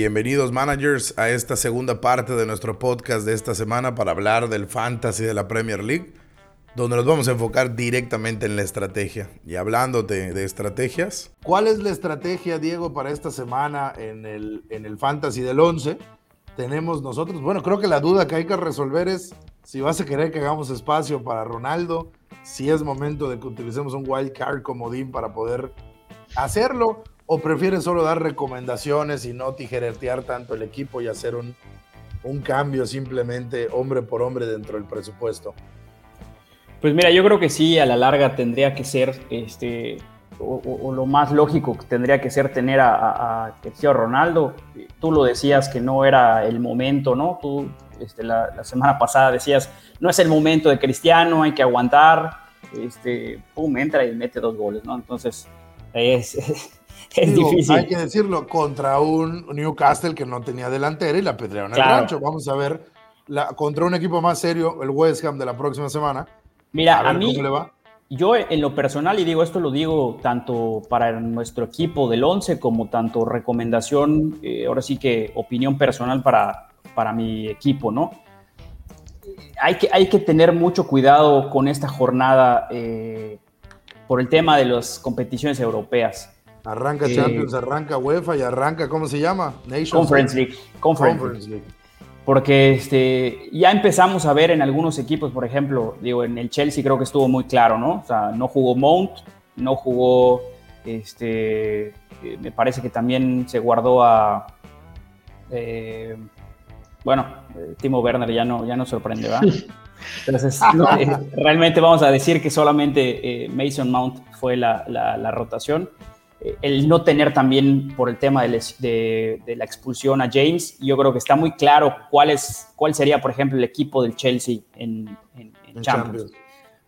Bienvenidos managers a esta segunda parte de nuestro podcast de esta semana para hablar del fantasy de la Premier League, donde nos vamos a enfocar directamente en la estrategia. Y hablándote de estrategias. ¿Cuál es la estrategia, Diego, para esta semana en el, en el fantasy del 11? Tenemos nosotros, bueno, creo que la duda que hay que resolver es si vas a querer que hagamos espacio para Ronaldo, si es momento de que utilicemos un wild card comodín para poder hacerlo ¿O prefieres solo dar recomendaciones y no tijeretear tanto el equipo y hacer un, un cambio simplemente hombre por hombre dentro del presupuesto? Pues mira, yo creo que sí, a la larga tendría que ser, este, o, lo más lógico que tendría que ser tener a, a, Cristiano Ronaldo. Tú lo decías que no era el momento, ¿no? Tú este, la, la, semana pasada decías, no es el momento de Cristiano, hay que aguantar. Este, pum, entra y mete dos goles, ¿no? Entonces, es, es difícil. Hay que decirlo, contra un Newcastle que no tenía delantera y la pedrearon en el rancho. Vamos a ver, la, contra un equipo más serio, el West Ham de la próxima semana. Mira, a, mí, yo en lo personal, y digo esto lo digo tanto para nuestro equipo del 11 como tanto recomendación, eh, ahora sí que opinión personal para, para mi equipo, ¿no? Hay que, hay que tener mucho cuidado con esta jornada eh, por el tema de las competiciones europeas. Arranca eh, Champions, arranca UEFA y arranca, ¿cómo se llama? Conference League. Conference, League. Porque este, ya empezamos a ver en algunos equipos, por ejemplo, digo, en el Chelsea creo que estuvo muy claro, ¿no? O sea, no jugó Mount, no jugó, este, eh, me parece que también se guardó a, eh, bueno, Timo Werner ya no, ya no sorprende, ¿verdad? Entonces, realmente vamos a decir que solamente Mason Mount fue la, la rotación el no tener también por el tema de, la expulsión a James, yo creo que está muy claro cuál, es, cuál sería, por ejemplo, el equipo del Chelsea en, Champions.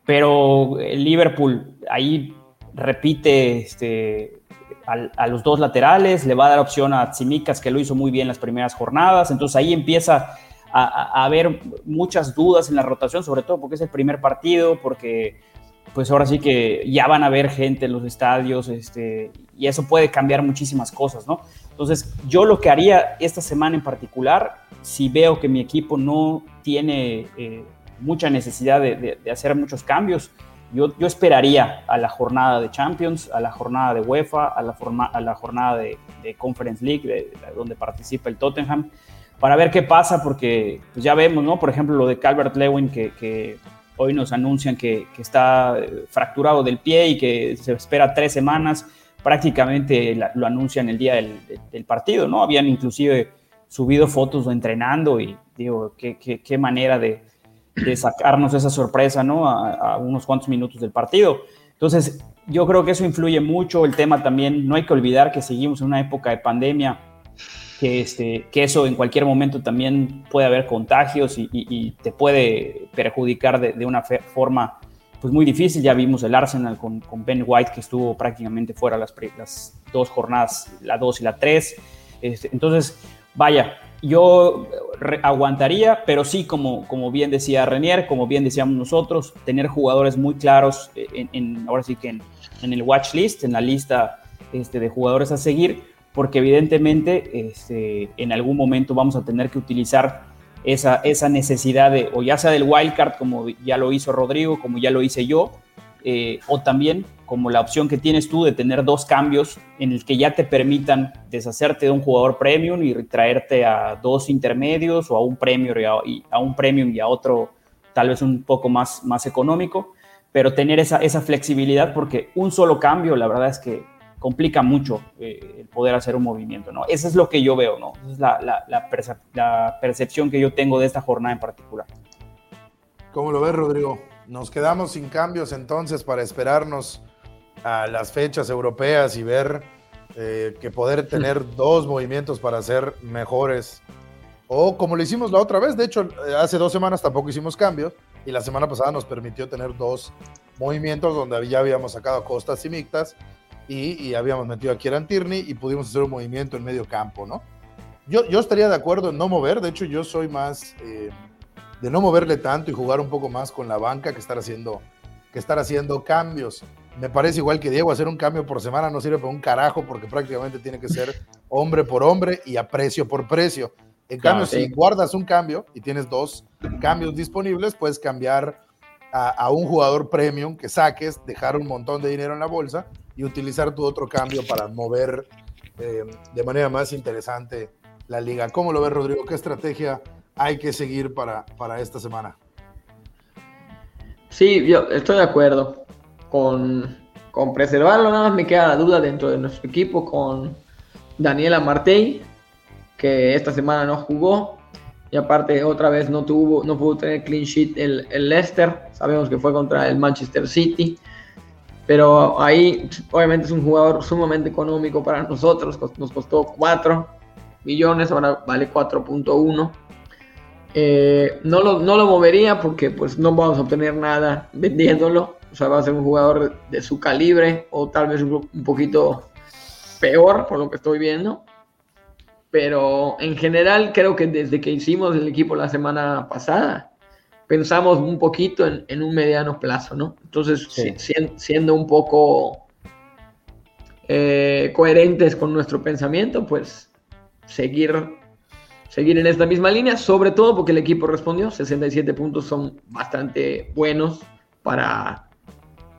Pero el Liverpool ahí repite este, a, los dos laterales, le va a dar opción a Tsimikas, que lo hizo muy bien las primeras jornadas, entonces ahí empieza a, a haber muchas dudas en la rotación, sobre todo porque es el primer partido, porque pues ahora sí que ya van a ver gente en los estadios, este, y eso puede cambiar muchísimas cosas, ¿no? Entonces, yo lo que haría esta semana en particular, si veo que mi equipo no tiene eh, mucha necesidad de, hacer muchos cambios, yo, yo, esperaría a la jornada de Champions, a la jornada de UEFA, a la, jornada de, Conference League, donde participa el Tottenham, para ver qué pasa, porque pues ya vemos, ¿no? Por ejemplo, lo de Calvert Lewin, que Hoy nos anuncian que, está eh, fracturado del pie y que se espera tres semanas. Prácticamente lo anuncian el día del, partido, ¿no? Habían inclusive subido fotos entrenando y digo, qué, manera de, sacarnos esa sorpresa, ¿no? A, unos cuantos minutos del partido. Entonces, yo creo que eso influye mucho. El tema también, no hay que olvidar que seguimos en una época de pandemia que, este, que eso en cualquier momento también puede haber contagios y, te puede perjudicar de, una forma pues muy difícil. Ya vimos el Arsenal con, Ben White que estuvo prácticamente fuera las, dos jornadas, la 2 y la 3. Este, entonces, vaya, yo aguantaría, pero sí, como, como bien decía Renier, como bien decíamos nosotros, tener jugadores muy claros, en, ahora sí que en, en, el watch list, en la lista este, de jugadores a seguir, porque evidentemente este, en algún momento vamos a tener que utilizar esa, esa necesidad de, o ya sea del wildcard, como ya lo hizo Rodrigo, como ya lo hice yo, eh, o también como la opción que tienes tú de tener dos cambios en el que ya te permitan deshacerte de un jugador premium y traerte a dos intermedios o a un premium y a, un premium y a otro tal vez un poco más, más económico, pero tener esa, esa flexibilidad porque un solo cambio, la verdad es que complica mucho eh, el poder hacer un movimiento, ¿no? Eso es lo que yo veo, ¿no? Esa es la, la, percepción que yo tengo de esta jornada en particular. ¿Cómo lo ves, Rodrigo? Nos quedamos sin cambios entonces para esperarnos a las fechas europeas y ver eh, que poder tener dos movimientos para ser mejores. O como lo hicimos la otra vez, de hecho, hace dos semanas tampoco hicimos cambios y la semana pasada nos permitió tener dos movimientos donde ya habíamos sacado costas y mictas y, habíamos metido a Kieran Tierney y pudimos hacer un movimiento en medio campo, ¿no? Yo, yo estaría de acuerdo en no mover, de hecho yo soy más eh, de no moverle tanto y jugar un poco más con la banca que estar haciendo, que estar haciendo cambios. Me parece igual que Diego, hacer un cambio por semana no sirve para un carajo porque prácticamente tiene que ser hombre por hombre y a precio por precio. En cambio, si guardas un cambio y tienes dos cambios disponibles, puedes cambiar a, un jugador premium que saques, dejar un montón de dinero en la bolsa y utilizar tu otro cambio para mover eh, de manera más interesante la liga. ¿Cómo lo ves, Rodrigo? ¿Qué estrategia hay que seguir para, para esta semana? Sí, yo estoy de acuerdo con, con preservarlo. Nada más me queda la duda dentro de nuestro equipo con Daniela Martey, que esta semana no jugó. Y aparte, otra vez no tuvo, no pudo tener clean sheet el, el Leicester. Sabemos que fue contra el Manchester City. Pero ahí, obviamente, es un jugador sumamente económico para nosotros. Nos costó 4 millones, ahora vale 4.1. Eh, no, lo, no lo movería porque pues no vamos a obtener nada vendiéndolo. O sea, va a ser un jugador de su calibre o tal vez un, un poquito peor por lo que estoy viendo. Pero en general creo que desde que hicimos el equipo la semana pasada, pensamos un poquito en, un mediano plazo, ¿no? Entonces, siendo un poco eh, coherentes con nuestro pensamiento, pues seguir seguir en esta misma línea, sobre todo porque el equipo respondió, 67 puntos son bastante buenos para,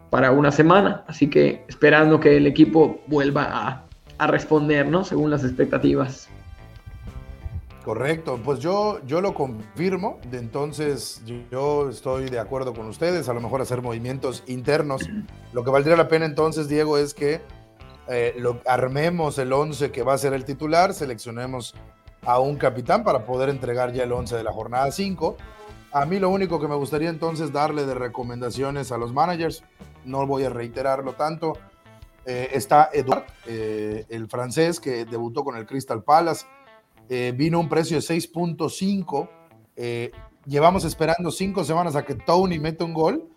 para una semana, así que esperando que el equipo vuelva a, a responder, ¿no? Según las expectativas. Correcto, pues yo, yo lo confirmo, entonces yo estoy de acuerdo con ustedes, a lo mejor hacer movimientos internos. Lo que valdría la pena entonces, Diego, es que eh, lo, armemos el 11 que va a ser el titular, seleccionemos a un capitán para poder entregar ya el 11 de la jornada 5. A mí lo único que me gustaría entonces darle de recomendaciones a los managers, no voy a reiterarlo tanto, eh, está Eduard, eh, el francés que debutó con el Crystal Palace, eh, vino un precio de 6.5, llevamos esperando cinco semanas a que Tony meta un gol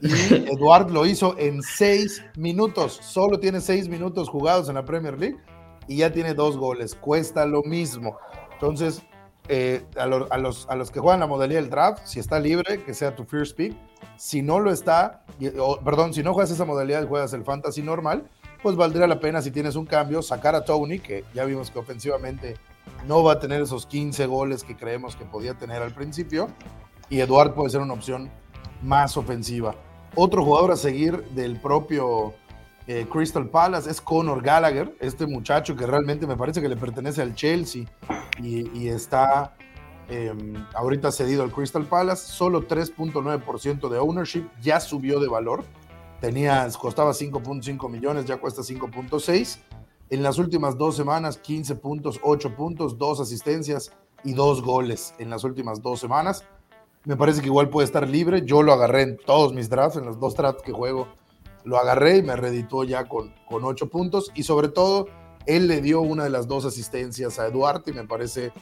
y Eduard lo hizo en seis minutos, solo tiene seis minutos jugados en la Premier League y ya tiene dos goles, cuesta lo mismo. Entonces, eh, a, los, a, los, que juegan la modalidad del draft, si está libre, que sea tu first pick. Si no lo está, perdón, si no juegas esa modalidad, juegas el fantasy normal, pues valdría la pena si tienes un cambio, sacar a Tony, que ya vimos que ofensivamente no va a tener esos 15 goles que creemos que podía tener al principio, y Eduard puede ser una opción más ofensiva. Otro jugador a seguir del propio eh, Crystal Palace es Conor Gallagher, este muchacho que realmente me parece que le pertenece al Chelsea y, está em, ahorita cedido al Crystal Palace, solo 3.9% de ownership, ya subió de valor, tenía, costaba 5.5 millones, ya cuesta 5.6. En las últimas dos semanas, 15 puntos, 8 puntos, 2 asistencias y 2 goles en las últimas dos semanas. Me parece que igual puede estar libre. Yo lo agarré en todos mis drafts, en los dos drafts que juego lo agarré y me reeditó ya con, con ocho puntos y sobre todo él le dio una de las dos asistencias a Eduardo y me parece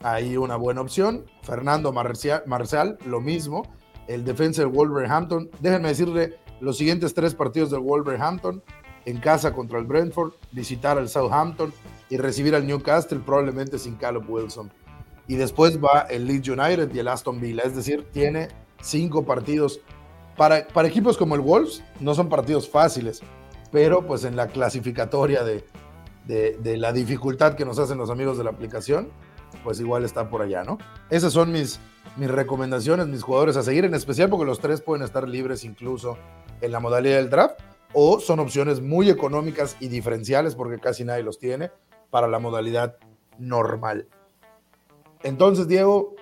ahí una buena opción. Fernando Marcial, lo mismo. El defensa del Wolverhampton. Déjenme decirle los siguientes tres partidos del Wolverhampton. En casa contra el Brentford, visitar al Southampton y recibir al Newcastle probablemente sin Caleb Wilson. Y después va el Leeds United y el Aston Villa. Es decir, tiene cinco partidos para, equipos como el Wolves no son partidos fáciles, pero pues en la clasificatoria de, de, la dificultad que nos hacen los amigos de la aplicación, pues igual está por allá, ¿no? Esas son mis, mis recomendaciones, mis jugadores a seguir, en especial porque los tres pueden estar libres incluso en la modalidad del draft, o son opciones muy económicas y diferenciales porque casi nadie los tiene para la modalidad normal. Entonces, Diego,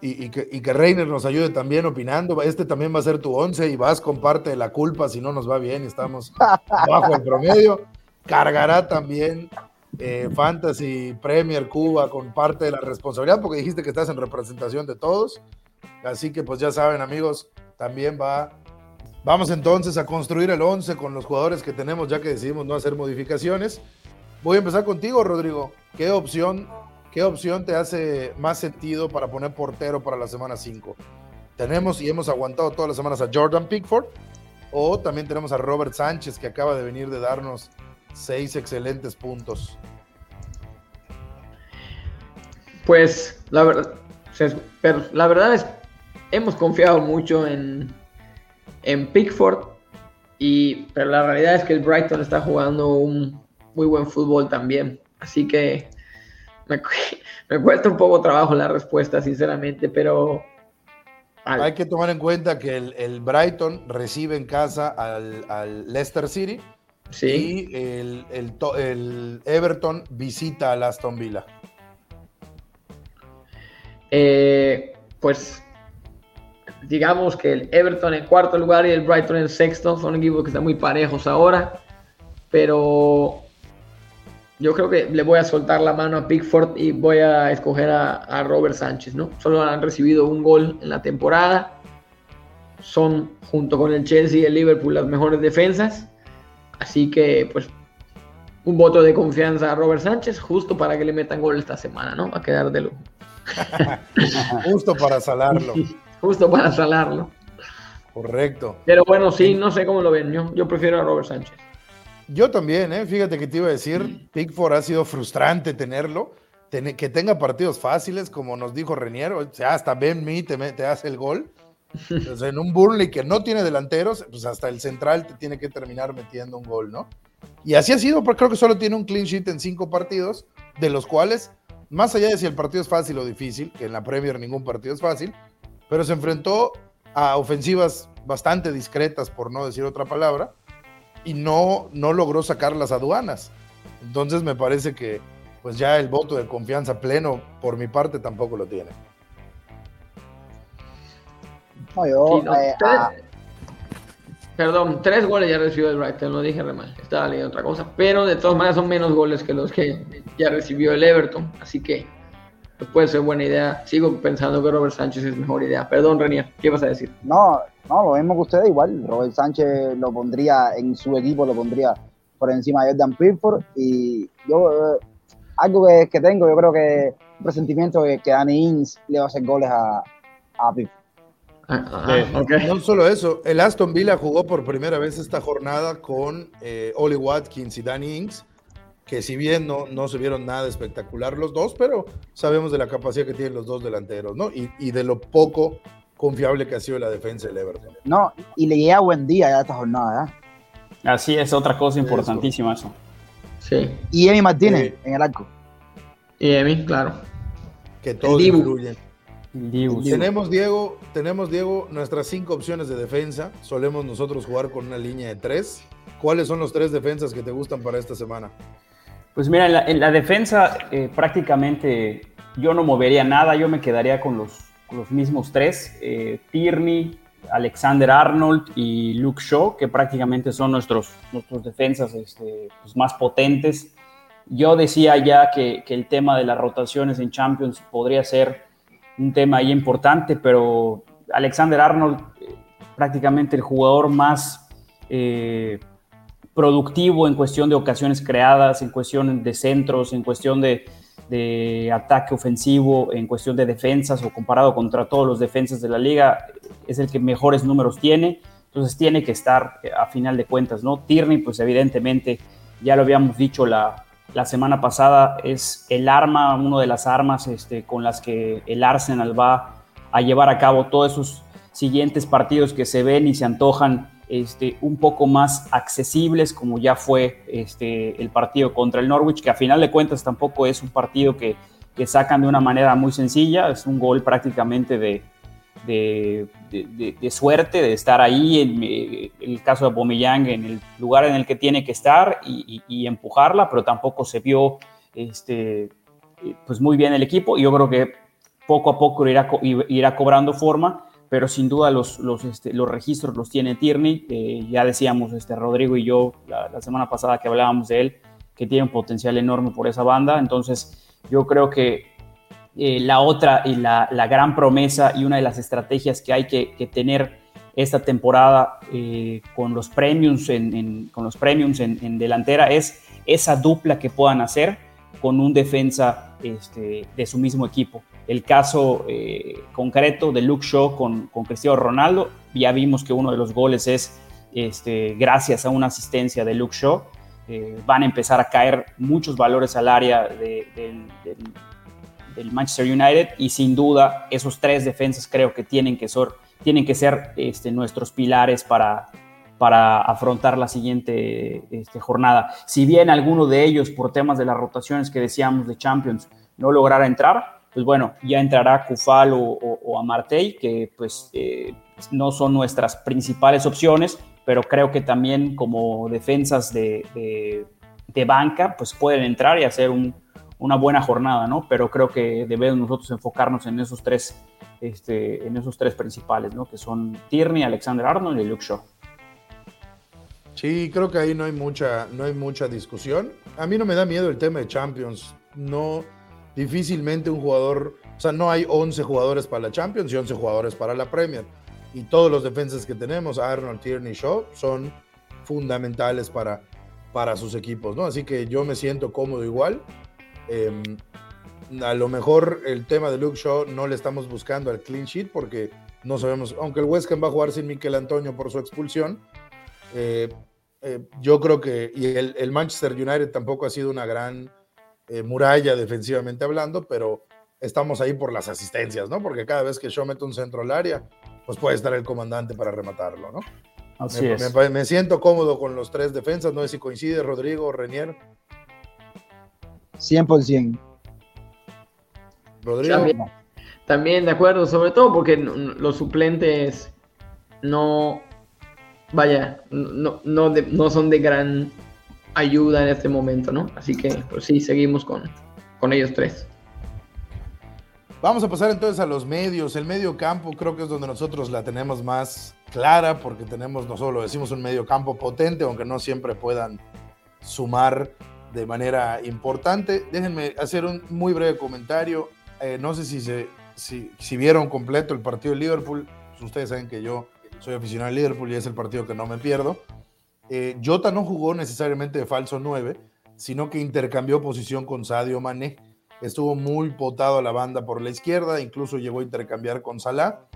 y, que, y, Reiner nos ayude también opinando. Este también va a ser tu once y vas con parte de la culpa si no nos va bien y estamos bajo el promedio. Cargará también eh, Fantasy Premier Cuba con parte de la responsabilidad porque dijiste que estás en representación de todos. Así que pues ya saben amigos, también va... Vamos entonces a construir el 11 con los jugadores que tenemos ya que decidimos no hacer modificaciones. Voy a empezar contigo, Rodrigo. ¿Qué opción ¿Qué opción te hace más sentido para poner portero para la semana 5? Tenemos y hemos aguantado todas las semanas a Jordan Pickford, o también tenemos a Robert Sánchez, que acaba de venir de darnos seis excelentes puntos. Pues la verdad, la verdad es, hemos confiado mucho en, en Pickford Y, pero la realidad es que el Brighton está jugando un muy buen fútbol también. Así que me, me cuesta un poco trabajo la respuesta, sinceramente, pero... Hay que tomar en cuenta que el, Brighton recibe en casa al, Leicester City sí. y el, el, Everton visita al Aston Villa. Eh, pues digamos que el Everton en cuarto lugar y el Brighton en sexto son equipos que están muy parejos ahora, pero yo creo que le voy a soltar la mano a Pickford y voy a escoger a, Robert Sánchez, ¿no? Solo han recibido un gol en la temporada. Son, junto con el Chelsea y el Liverpool, las mejores defensas. Así que, pues, un voto de confianza a Robert Sánchez, justo para que le metan gol esta semana, ¿no? Va a quedar de lujo. justo para salarlo. justo para salarlo. Correcto. Pero bueno, sí, no sé cómo lo ven. Yo, yo prefiero a Robert Sánchez. Yo también, ¿eh? fíjate que te iba a decir, Pickford ha sido frustrante tenerlo, que tenga partidos fáciles, como nos dijo Reniero, o sea, hasta Ben Me te, te hace el gol. Pues en un Burnley que no tiene delanteros, pues hasta el central te tiene que terminar metiendo un gol, ¿no? Y así ha sido, porque creo que solo tiene un clean sheet en cinco partidos, de los cuales, más allá de si el partido es fácil o difícil, que en la Premier ningún partido es fácil, pero se enfrentó a ofensivas bastante discretas, por no decir otra palabra, y no, no logró sacar las aduanas. Entonces me parece que pues ya el voto de confianza pleno por mi parte tampoco lo tiene. Eh, ah. Perdón, tres goles ya recibió el Brighton, lo dije re mal, estaba leyendo otra cosa, pero de todas maneras son menos goles que los que ya recibió el Everton, así que puede ser buena idea. Sigo pensando que Robert Sánchez es mejor idea. Perdón, Renier, ¿qué vas a decir? No, no, lo mismo que ustedes, igual. Robert Sánchez lo pondría en su equipo, lo pondría por encima de Jordan Pickford. Y yo, eh, algo que, tengo, yo creo que un presentimiento que, que Danny Ings le va a hacer goles a, a Pickford. Ah, ah, no solo eso, el Aston Villa jugó por primera vez esta jornada con eh, Oli Watkins y Danny Ings que si bien no, no se vieron nada espectacular los dos, pero sabemos de la capacidad que tienen los dos delanteros, ¿no? Y, y de lo poco confiable que ha sido la defensa del Everton. No, y le llega buen día ya esta jornada, ¿eh? Así es, otra cosa importantísima eso. Sí. Y Emi Martínez en el arco. Y Emi, claro. Que todo influye. Tenemos, Diego, tenemos, Diego, nuestras cinco opciones de defensa. Solemos nosotros jugar con una línea de tres. ¿Cuáles son los tres defensas que te gustan para esta semana? Pues mira, en la, defensa eh, prácticamente yo no movería nada, yo me quedaría con los, los mismos tres, eh, Tierney, Alexander Arnold y Luke Shaw, que prácticamente son nuestros, nuestros defensas este, pues, más potentes. Yo decía ya que, el tema de las rotaciones en Champions podría ser un tema ahí importante, pero Alexander Arnold, eh, prácticamente el jugador más productivo en cuestión de ocasiones creadas, en cuestión de centros, en cuestión de, ataque ofensivo, en cuestión de defensas o comparado contra todos los defensas de la liga, es el que mejores números tiene. Entonces tiene que estar eh, a final de cuentas, ¿no? Tierney, pues evidentemente, ya lo habíamos dicho la, semana pasada, es el arma, una de las armas este, con las que el Arsenal va a llevar a cabo todos esos siguientes partidos que se ven y se antojan este, un poco más accesibles, como ya fue este, el partido contra el Norwich, que a final de cuentas tampoco es un partido que, sacan de una manera muy sencilla, es un gol prácticamente de, suerte, de estar ahí, en, eh, el caso de Bomeyang, en el lugar en el que tiene que estar y, empujarla, pero tampoco se vio este, pues muy bien el equipo. Y yo creo que poco a poco irá cobrando forma pero sin duda los, los, este, los registros los tiene Tierney. ya decíamos este, Rodrigo y yo la, semana pasada que hablábamos de él, que tiene un potencial enorme por esa banda. Entonces, yo creo que eh, la otra y la, la, gran promesa y una de las estrategias que hay que, que tener esta temporada eh, con los premiums, en, con los premiums en, en, delantera es esa dupla que puedan hacer con un defensa este, de su mismo equipo el caso eh, concreto de Luke Shaw con, Cristiano Ronaldo. Ya vimos que uno de los goles es este, gracias a una asistencia de Luke Shaw. Eh, van a empezar a caer muchos valores al área del, Manchester United y sin duda esos tres defensas creo que tienen que ser, tienen que ser este, nuestros pilares para, para afrontar la siguiente este, jornada. Si bien alguno de ellos, por temas de las rotaciones que decíamos de Champions, no lograra entrar, pues bueno, ya entrará Kufal o, o, Amartey, que pues eh, no son nuestras principales opciones, pero creo que también como defensas de, de, banca, pues pueden entrar y hacer una buena jornada, ¿no? Pero creo que debemos nosotros enfocarnos en esos tres, este, en esos tres principales, ¿no? Que son Tierney, Alexander Arnold y Luke Shaw. Sí, creo que ahí no hay mucha, no hay mucha discusión. A mí no me da miedo el tema de Champions. No, difícilmente un jugador, o sea, no hay 11 jugadores para la Champions y 11 jugadores para la Premier. Y todos los defensas que tenemos, Arnold, Tierney, Shaw, son fundamentales para, para sus equipos, ¿no? Así que yo me siento cómodo igual. Em, a lo mejor el tema de Luke Shaw no le estamos buscando al clean sheet porque no sabemos, aunque el West va a jugar sin Miquel Antonio por su expulsión, eh, eh, yo creo que, y el, el, Manchester United tampoco ha sido una gran eh, muralla defensivamente hablando, pero estamos ahí por las asistencias, ¿no? Porque cada vez que yo meto un centro al área, pues puede estar el comandante para rematarlo, ¿no? Así me, es. Me, siento cómodo con los tres defensas, no sé si coincide Rodrigo, Renier. 100%. Rodrigo. También, también de acuerdo, sobre todo porque los suplentes no, vaya, no, no, no son de gran ayuda en este momento, ¿no? Así que, pues sí, seguimos con, con ellos tres. Vamos a pasar entonces a los medios. El medio campo creo que es donde nosotros la tenemos más clara, porque tenemos, no solo decimos un medio campo potente, aunque no siempre puedan sumar de manera importante. Déjenme hacer un muy breve comentario. Eh, no sé si, se, si, vieron completo el partido de Liverpool. Ustedes saben que yo soy aficionado al Liverpool y es el partido que no me pierdo. Eh, Jota no jugó necesariamente de falso 9, sino que intercambió posición con Sadio Mané. Estuvo muy potado a la banda por la izquierda, incluso llegó a intercambiar con Salah,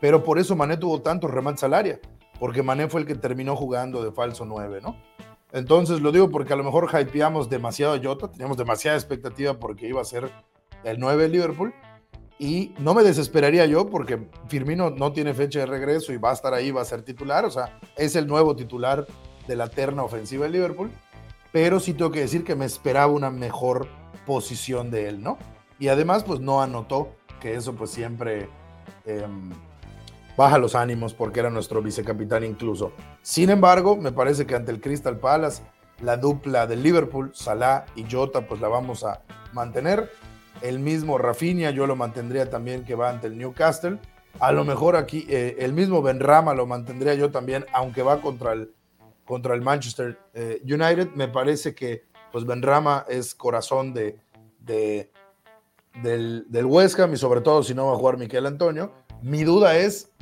pero por eso Mané tuvo tantos remates al porque Mané fue el que terminó jugando de falso 9, ¿no? Entonces lo digo porque a lo mejor hypeamos demasiado a Jota, teníamos demasiada expectativa porque iba a ser el 9 de Liverpool, y no me desesperaría yo porque Firmino no tiene fecha de regreso y va a estar ahí, va a ser titular, o sea, es el nuevo titular de la terna ofensiva de Liverpool, pero sí tengo que decir que me esperaba una mejor posición de él, ¿no? Y además, pues no anotó, que eso pues siempre em, baja los ánimos porque era nuestro vicecapitán incluso. Sin embargo, me parece que ante el Crystal Palace, la dupla de Liverpool, Salah y Jota, pues la vamos a mantener. El mismo Rafinha, yo lo mantendría también que va ante el Newcastle. A lo mejor aquí eh, el mismo Benrama lo mantendría yo también, aunque va contra el contra el Manchester eh, United. Me parece que pues Benrama es corazón de, de del, del, West Ham y sobre todo si no va a jugar Miquel Antonio. Mi duda es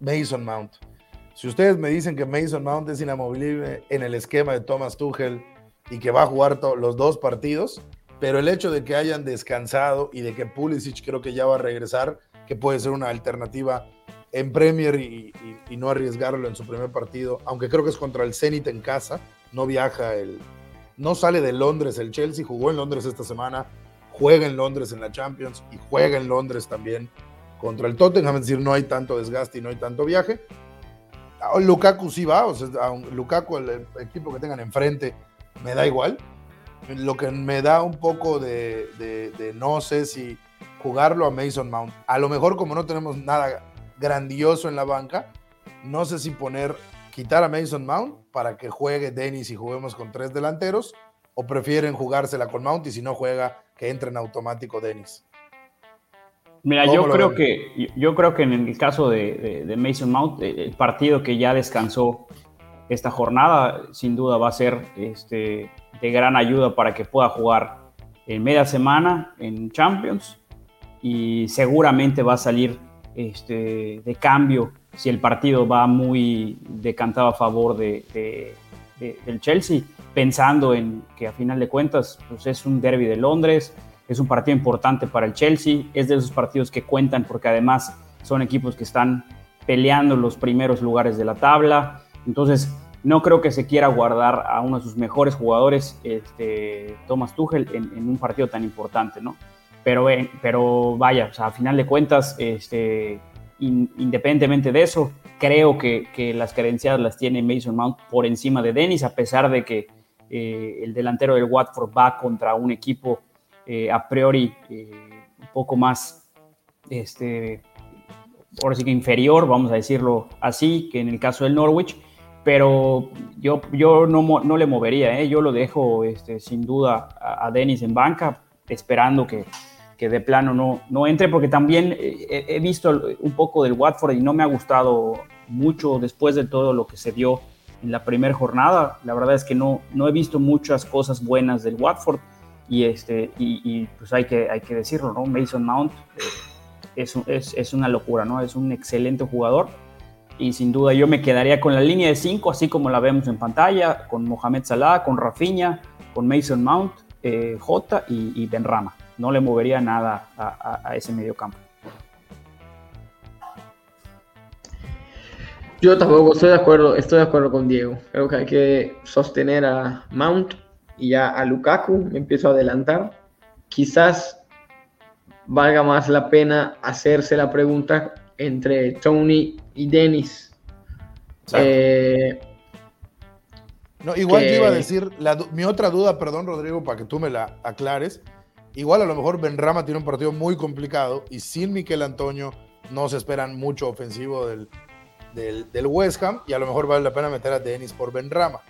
Mason Mount. Si ustedes me dicen que Mason Mount es inamovible en el esquema de Thomas Tuchel y que va a jugar los dos partidos, pero el hecho de que hayan descansado y de que Pulisic creo que ya va a regresar, que puede ser una alternativa en Premier y, no arriesgarlo en su primer partido, aunque creo que es contra el Zenit en casa, no viaja el, no sale de Londres el Chelsea, jugó en Londres esta semana, juega en Londres en la Champions y juega en Londres también contra el Tottenham, es decir, no hay tanto desgaste y no hay tanto viaje. Ah, Lukaku sí va, o sea, Lukaku, el equipo que tengan enfrente, me da igual. Lo que me da un poco de, de no sé si jugarlo a Mason Mount. A lo mejor como no tenemos nada grandioso en la banca. No sé si poner, quitar a Mason Mount para que juegue Dennis y juguemos con tres delanteros, o prefieren jugársela con Mount y si no juega, que entre en automático Dennis. Mira, yo creo, que, yo creo que en el caso de, Mason Mount, eh, el partido que ya descansó esta jornada, sin duda va a ser este, de gran ayuda para que pueda jugar en media semana en Champions y seguramente va a salir este, de cambio si el partido va muy decantado a favor de, del Chelsea, pensando en que a final de cuentas pues es un derby de Londres, es un partido importante para el Chelsea, es de esos partidos que cuentan porque además son equipos que están peleando los primeros lugares de la tabla, entonces no creo que se quiera guardar a uno de sus mejores jugadores, este, Thomas Tuchel, en, en un partido tan importante, ¿no? Pero, pero vaya, a final de cuentas, este, independientemente de eso, creo que, las credenciales las tiene Mason Mount por encima de Dennis, a pesar de que eh, el delantero del Watford va contra un equipo eh, a priori un poco más, este, ahora sí inferior, vamos a decirlo así, que en el caso del Norwich pero yo, yo no, no le movería, ¿eh? yo lo dejo este, sin duda a, Denis en banca, esperando que, de plano no, no entre, porque también he, visto un poco del Watford y no me ha gustado mucho después de todo lo que se dio en la primera jornada. La verdad es que no, no he visto muchas cosas buenas del Watford y, este, y, pues hay que, hay que decirlo, ¿no? Mason Mount eh, es, es, es una locura, ¿no? Es un excelente jugador y sin duda yo me quedaría con la línea de 5, así como la vemos en pantalla, con Mohamed Salah, con Rafinha, con Mason Mount, eh, J y, Ben Rama. No le movería nada a, ese medio campo. Yo tampoco estoy de acuerdo, estoy de acuerdo con Diego. Creo que hay que sostener a Mount y ya a Lukaku me empiezo a adelantar. Quizás valga más la pena hacerse la pregunta entre Tony y Dennis. Eh, no, igual que... iba a decir, mi otra duda, perdón Rodrigo, para que tú me la aclares. Igual a lo mejor Benrama tiene un partido muy complicado y sin Miquel Antonio no se esperan mucho ofensivo del, del, West Ham y a lo mejor vale la pena meter a Dennis por Benrama.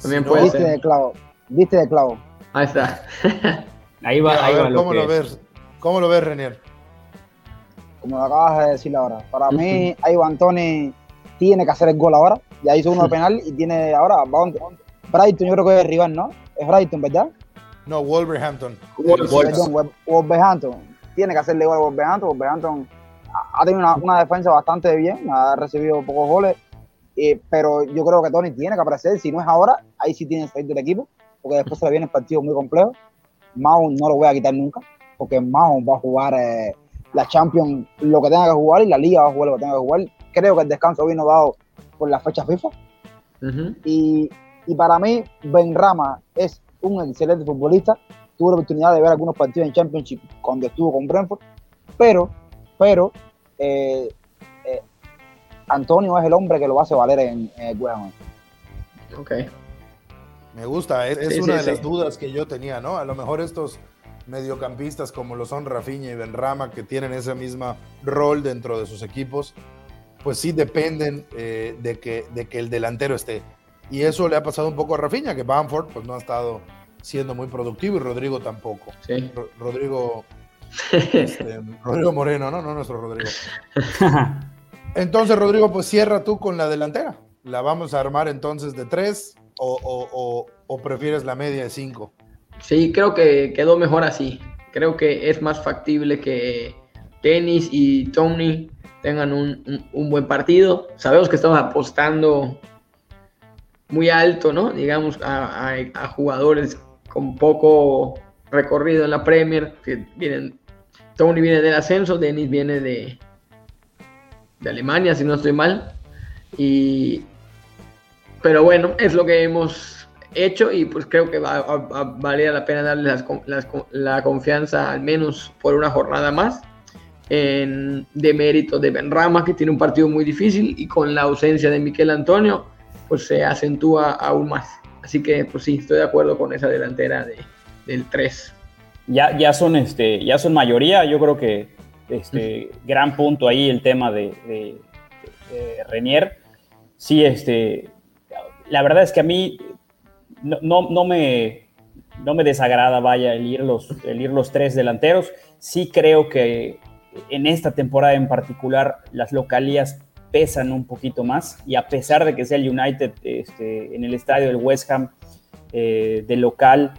También puede Viste de clavo, viste de clavo. Ahí está. ahí va, ahí va ¿cómo, lo ves, ¿Cómo lo ves, Renier? como lo acabas de decir ahora. Para mí, Ivan Tony tiene que hacer el gol ahora. Ya hizo uno de penal y tiene ahora. Brighton, yo creo que es rival, ¿no? Es Brighton, ¿verdad? No, Wolverhampton. Wolverhampton. Tiene que hacerle gol a Wolverhampton. Wolverhampton ha tenido una, defensa bastante bien, ha recibido pocos goles. pero yo creo que Tony tiene que aparecer. Si no es ahora, ahí sí tiene que salir del equipo, porque después se le viene el partido muy complejo. Mount no lo voy a quitar nunca, porque Mount va a jugar. Eh, la Champions lo que tenga que jugar y la Liga va a jugar lo que tenga que jugar. Creo que el descanso vino dado por la fecha FIFA. y, para mí, Ben Rama es un excelente futbolista. Tuve la oportunidad de ver algunos partidos en Championship cuando estuvo con Brentford, pero, pero eh, eh, Antonio es el hombre que lo hace valer en, el West Ok. Me gusta, es, una de las dudas que yo tenía, ¿no? A lo mejor estos mediocampistas como lo son Rafinha y Benrama, que tienen ese mismo rol dentro de sus equipos, pues sí dependen eh, de, que, de que el delantero esté. Y eso le ha pasado un poco a Rafinha, que Bamford pues no ha estado siendo muy productivo y Rodrigo tampoco. Rodrigo, este, Rodrigo Moreno, ¿no? No nuestro Rodrigo. Entonces, Rodrigo, pues cierra tú con la delantera. ¿La vamos a armar entonces de tres o, o prefieres la media de cinco? Sí, creo que quedó mejor así. Creo que es más factible que Dennis y Tony tengan un, buen partido. Sabemos que estamos apostando muy alto, ¿no? Digamos, a, jugadores con poco recorrido en la Premier, que vienen, Tony viene del ascenso, Dennis viene de, de Alemania, si no estoy mal. Y, pero bueno, es lo que hemos hecho y pues creo que va a, valer la pena darle la confianza al menos por una jornada más en, de mérito de Benrama que tiene un partido muy difícil y con la ausencia de Miquel Antonio pues se acentúa aún más. Así que pues sí, estoy de acuerdo con esa delantera de, del 3. Ya, ya, son, este, ya son mayoría, yo creo que este, gran punto ahí el tema de, de, de Renier. Sí, este, la verdad es que a mí no, no, me, no me desagrada, vaya, el ir, los, el ir los tres delanteros. Sí creo que en esta temporada en particular las localías pesan un poquito más y a pesar de que sea el United este, en el estadio del West Ham eh, de local,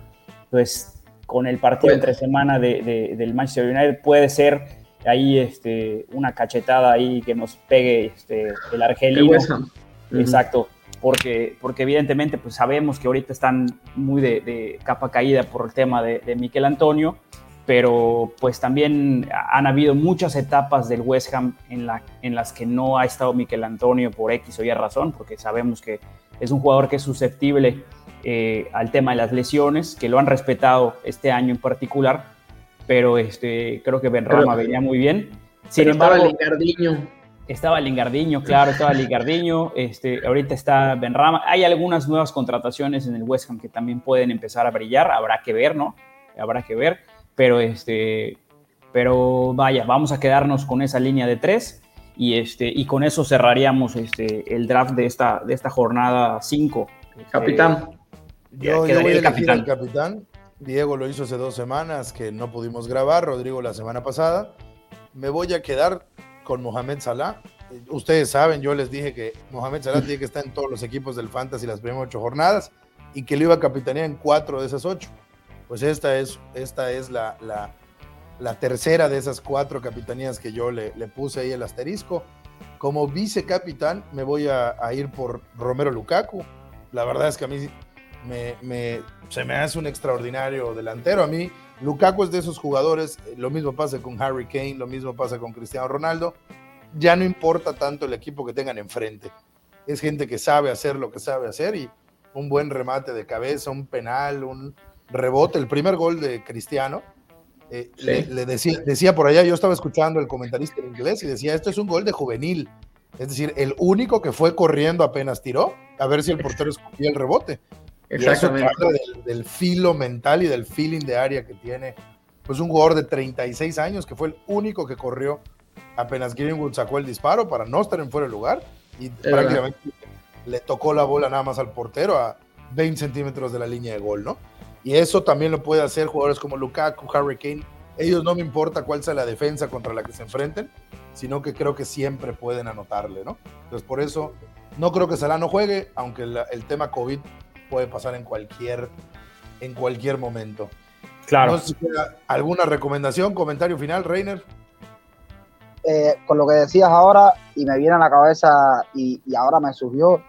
pues con el partido entre semana de, del Manchester United puede ser ahí este, una cachetada ahí que nos pegue este, el argelino. Exacto porque, porque evidentemente pues sabemos que ahorita están muy de, capa caída por el tema de, de Miquel Antonio, pero pues también han habido muchas etapas del West Ham en, la, en las que no ha estado Miquel Antonio por X o Y razón, porque sabemos que es un jugador que es susceptible eh, al tema de las lesiones, que lo han respetado este año en particular, pero este, creo que Benrama venía muy bien. Sin embargo, Estaba Lingardiño, claro, estaba Lingardiño. Este, ahorita está Benrama. Hay algunas nuevas contrataciones en el West Ham que también pueden empezar a brillar. Habrá que ver, ¿no? Habrá que ver. Pero, este, pero vaya, vamos a quedarnos con esa línea de tres y, este, y con eso cerraríamos este, el draft de esta, de esta jornada 5. Capitán. yo, voy a elegir capitán. al capitán. Diego lo hizo hace dos semanas que no pudimos grabar, Rodrigo la semana pasada. Me voy a quedar con Mohamed Salah. Ustedes saben, yo les dije que Mohamed Salah tiene que estar en todos los equipos del Fantasy las primeras ocho jornadas y que lo iba a capitanear en cuatro de esas ocho. Pues esta es, esta es la, la, tercera de esas cuatro capitanías que yo le, puse ahí el asterisco. Como vicecapitán me voy a, a, ir por Romero Lukaku. La verdad es que a mí me, me, se me hace un extraordinario delantero. A mí Lukaku es de esos jugadores, eh, lo mismo pasa con Harry Kane, lo mismo pasa con Cristiano Ronaldo. Ya no importa tanto el equipo que tengan enfrente. Es gente que sabe hacer lo que sabe hacer y un buen remate de cabeza, un penal, un rebote. El primer gol de Cristiano, eh, le, decía, decía por allá, yo estaba escuchando el comentarista en inglés y decía, esto es un gol de juvenil. Es decir, el único que fue corriendo apenas tiró, a ver si el portero escupía el rebote. Exactamente. Del, del, filo mental y del feeling de área que tiene. Pues un jugador de 36 años que fue el único que corrió apenas Greenwood sacó el disparo para no estar en fuera de lugar y prácticamente le tocó la bola nada más al portero a 20 centímetros de la línea de gol, ¿no? Y eso también lo puede hacer jugadores como Lukaku, Harry Kane. Ellos no me importa cuál sea la defensa contra la que se enfrenten, sino que creo que siempre pueden anotarle, ¿no? Entonces por eso no creo que Salah no juegue, aunque el, el tema COVID puede pasar en cualquier, en cualquier momento. Claro. ¿Alguna recomendación, comentario final, Reiner? Eh, con lo que decías ahora, y me viene a la cabeza, y, ahora me surgió,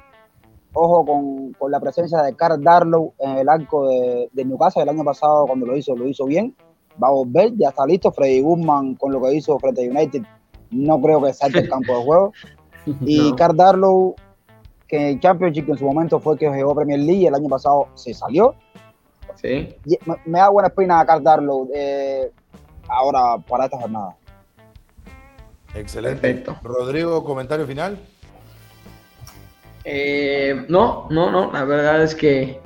ojo con, con, la presencia de Carl Darlow en el arco de, de, Newcastle el año pasado, cuando lo hizo, lo hizo bien. Va a volver, ya está listo. Freddy Guzman con lo que hizo frente a United, no creo que salte el campo de juego. Y no. Carl Darlow que el Championship en su momento fue que jugó Premier League, el año pasado se salió. Sí. me, da buena espina a Darlow eh, ahora para esta jornada. Excelente. Perfecto. Rodrigo, comentario final. Eh, no, no, no. La verdad es que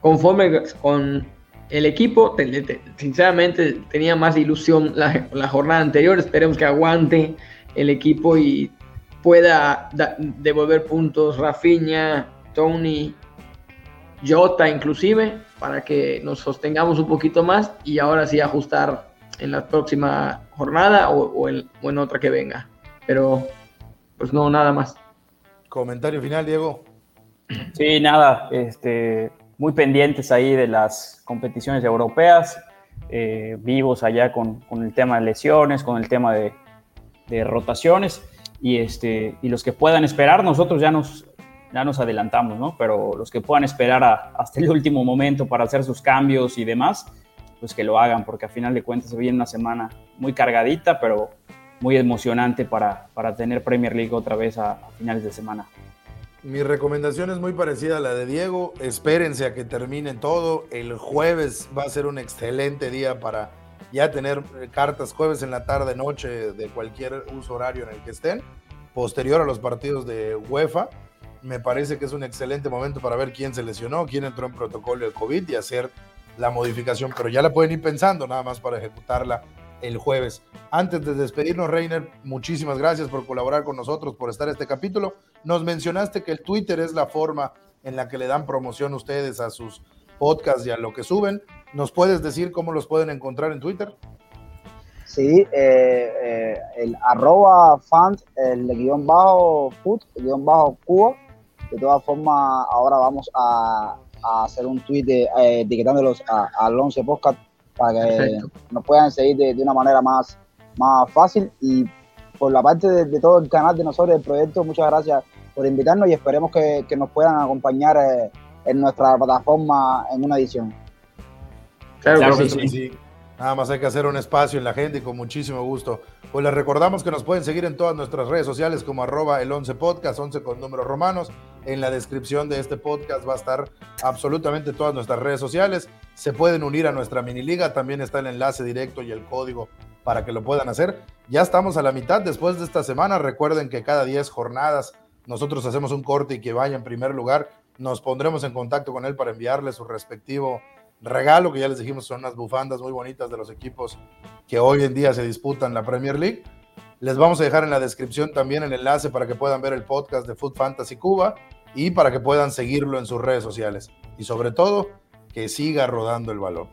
conforme con el equipo, te, te, sinceramente tenía más ilusión la, la jornada anterior. Esperemos que aguante el equipo y pueda devolver puntos Rafinha, Tony, Jota inclusive, para que nos sostengamos un poquito más y ahora sí ajustar en la próxima jornada o, en, o en otra que venga. Pero pues no, nada más. Comentario final, Diego. Sí, nada, este, muy pendientes ahí de las competiciones europeas, eh, vivos allá con, con, el tema de lesiones, con el tema de, rotaciones y, este, y los que puedan esperar, nosotros ya nos, ya nos adelantamos, ¿no? Pero los que puedan esperar hasta el último momento para hacer sus cambios y demás, pues que lo hagan, porque a final de cuentas viene una semana muy cargadita, pero muy emocionante para, para tener Premier League otra vez a, a finales de semana. Mi recomendación es muy parecida a la de Diego. Espérense a que termine todo. El jueves va a ser un excelente día para ya tener eh, cartas jueves en la tarde, noche, de cualquier uso horario en el que estén, posterior a los partidos de UEFA. Me parece que es un excelente momento para ver quién se lesionó, quién entró en protocolo de COVID y hacer la modificación, pero ya la pueden ir pensando nada más para ejecutarla el jueves. Antes de despedirnos, Reiner, muchísimas gracias por colaborar con nosotros, por estar en este capítulo. Nos mencionaste que el Twitter es la forma en la que le dan promoción ustedes a sus podcasts y a lo que suben. ¿Nos puedes decir cómo los pueden encontrar en Twitter? Sí, eh, eh, el arroba fans, el guion bajo food, el guion bajo cubo. De todas formas, ahora vamos a, a hacer un tweet de, eh, etiquetándolos al 11 podcast para que Perfecto. nos puedan seguir de, de, una manera más, más fácil. Y por la parte de, de, todo el canal de nosotros, del proyecto, muchas gracias por invitarnos y esperemos que, que nos puedan acompañar eh, en nuestra plataforma en una edición. Claro, claro que sí. sí. Nada más hay que hacer un espacio en la gente y con muchísimo gusto. Pues les recordamos que nos pueden seguir en todas nuestras redes sociales como arroba el 11 podcast, 11 con números romanos. En la descripción de este podcast va a estar absolutamente todas nuestras redes sociales. Se pueden unir a nuestra mini liga, también está el enlace directo y el código para que lo puedan hacer. Ya estamos a la mitad después de esta semana. Recuerden que cada 10 jornadas nosotros hacemos un corte y que vaya en primer lugar. Nos pondremos en contacto con él para enviarle su respectivo regalo, que ya les dijimos son unas bufandas muy bonitas de los equipos que hoy en día se disputan la Premier League. Les vamos a dejar en la descripción también el enlace para que puedan ver el podcast de Food Fantasy Cuba y para que puedan seguirlo en sus redes sociales. Y sobre todo, que siga rodando el balón.